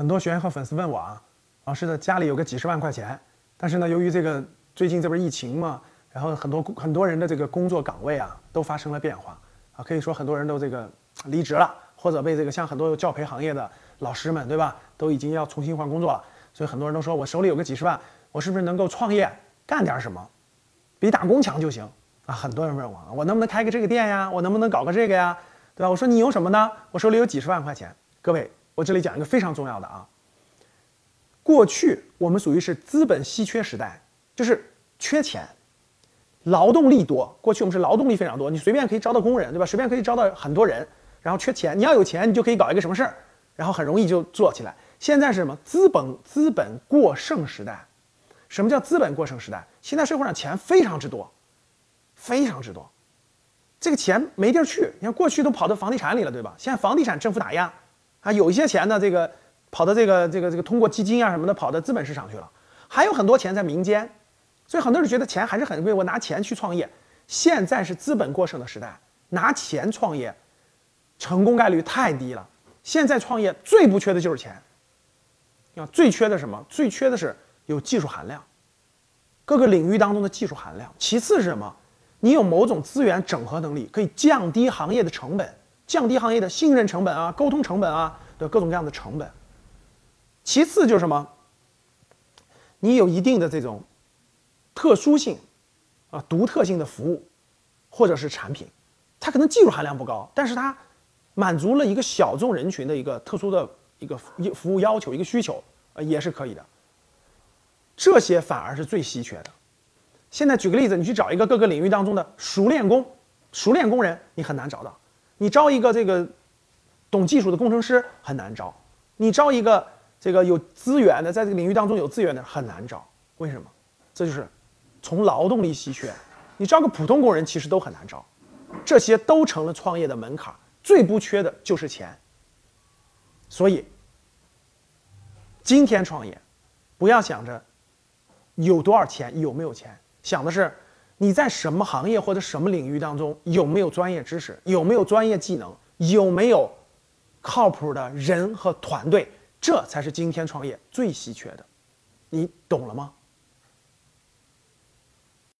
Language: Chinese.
很多学员和粉丝问我啊，老师的家里有个几十万块钱，但是呢，由于这个最近这不是疫情嘛，然后很多很多人的这个工作岗位啊都发生了变化啊，可以说很多人都这个离职了，或者被这个像很多教培行业的老师们，对吧，都已经要重新换工作了，所以很多人都说我手里有个几十万，我是不是能够创业干点什么，比打工强就行啊？很多人问我，我能不能开个这个店呀？我能不能搞个这个呀？对吧？我说你有什么呢？我手里有几十万块钱，各位。我这里讲一个非常重要的啊。过去我们属于是资本稀缺时代，就是缺钱，劳动力多。过去我们是劳动力非常多，你随便可以招到工人，对吧？随便可以招到很多人，然后缺钱，你要有钱，你就可以搞一个什么事儿，然后很容易就做起来。现在是什么？资本资本过剩时代。什么叫资本过剩时代？现在社会上钱非常之多，非常之多，这个钱没地儿去。你看过去都跑到房地产里了，对吧？现在房地产政府打压。啊，有一些钱呢，这个跑到这个这个这个通过基金啊什么的跑到资本市场去了，还有很多钱在民间，所以很多人觉得钱还是很贵，我拿钱去创业。现在是资本过剩的时代，拿钱创业，成功概率太低了。现在创业最不缺的就是钱，啊，最缺的什么？最缺的是有技术含量，各个领域当中的技术含量。其次是什么？你有某种资源整合能力，可以降低行业的成本。降低行业的信任成本啊，沟通成本啊的各种各样的成本。其次就是什么？你有一定的这种特殊性啊、独特性的服务或者是产品，它可能技术含量不高，但是它满足了一个小众人群的一个特殊的一个服务要求、一个需求，呃，也是可以的。这些反而是最稀缺的。现在举个例子，你去找一个各个领域当中的熟练工、熟练工人，你很难找到。你招一个这个懂技术的工程师很难招，你招一个这个有资源的，在这个领域当中有资源的很难招。为什么？这就是从劳动力稀缺，你招个普通工人其实都很难招，这些都成了创业的门槛。最不缺的就是钱。所以今天创业，不要想着有多少钱，有没有钱，想的是。你在什么行业或者什么领域当中有没有专业知识？有没有专业技能？有没有靠谱的人和团队？这才是今天创业最稀缺的，你懂了吗？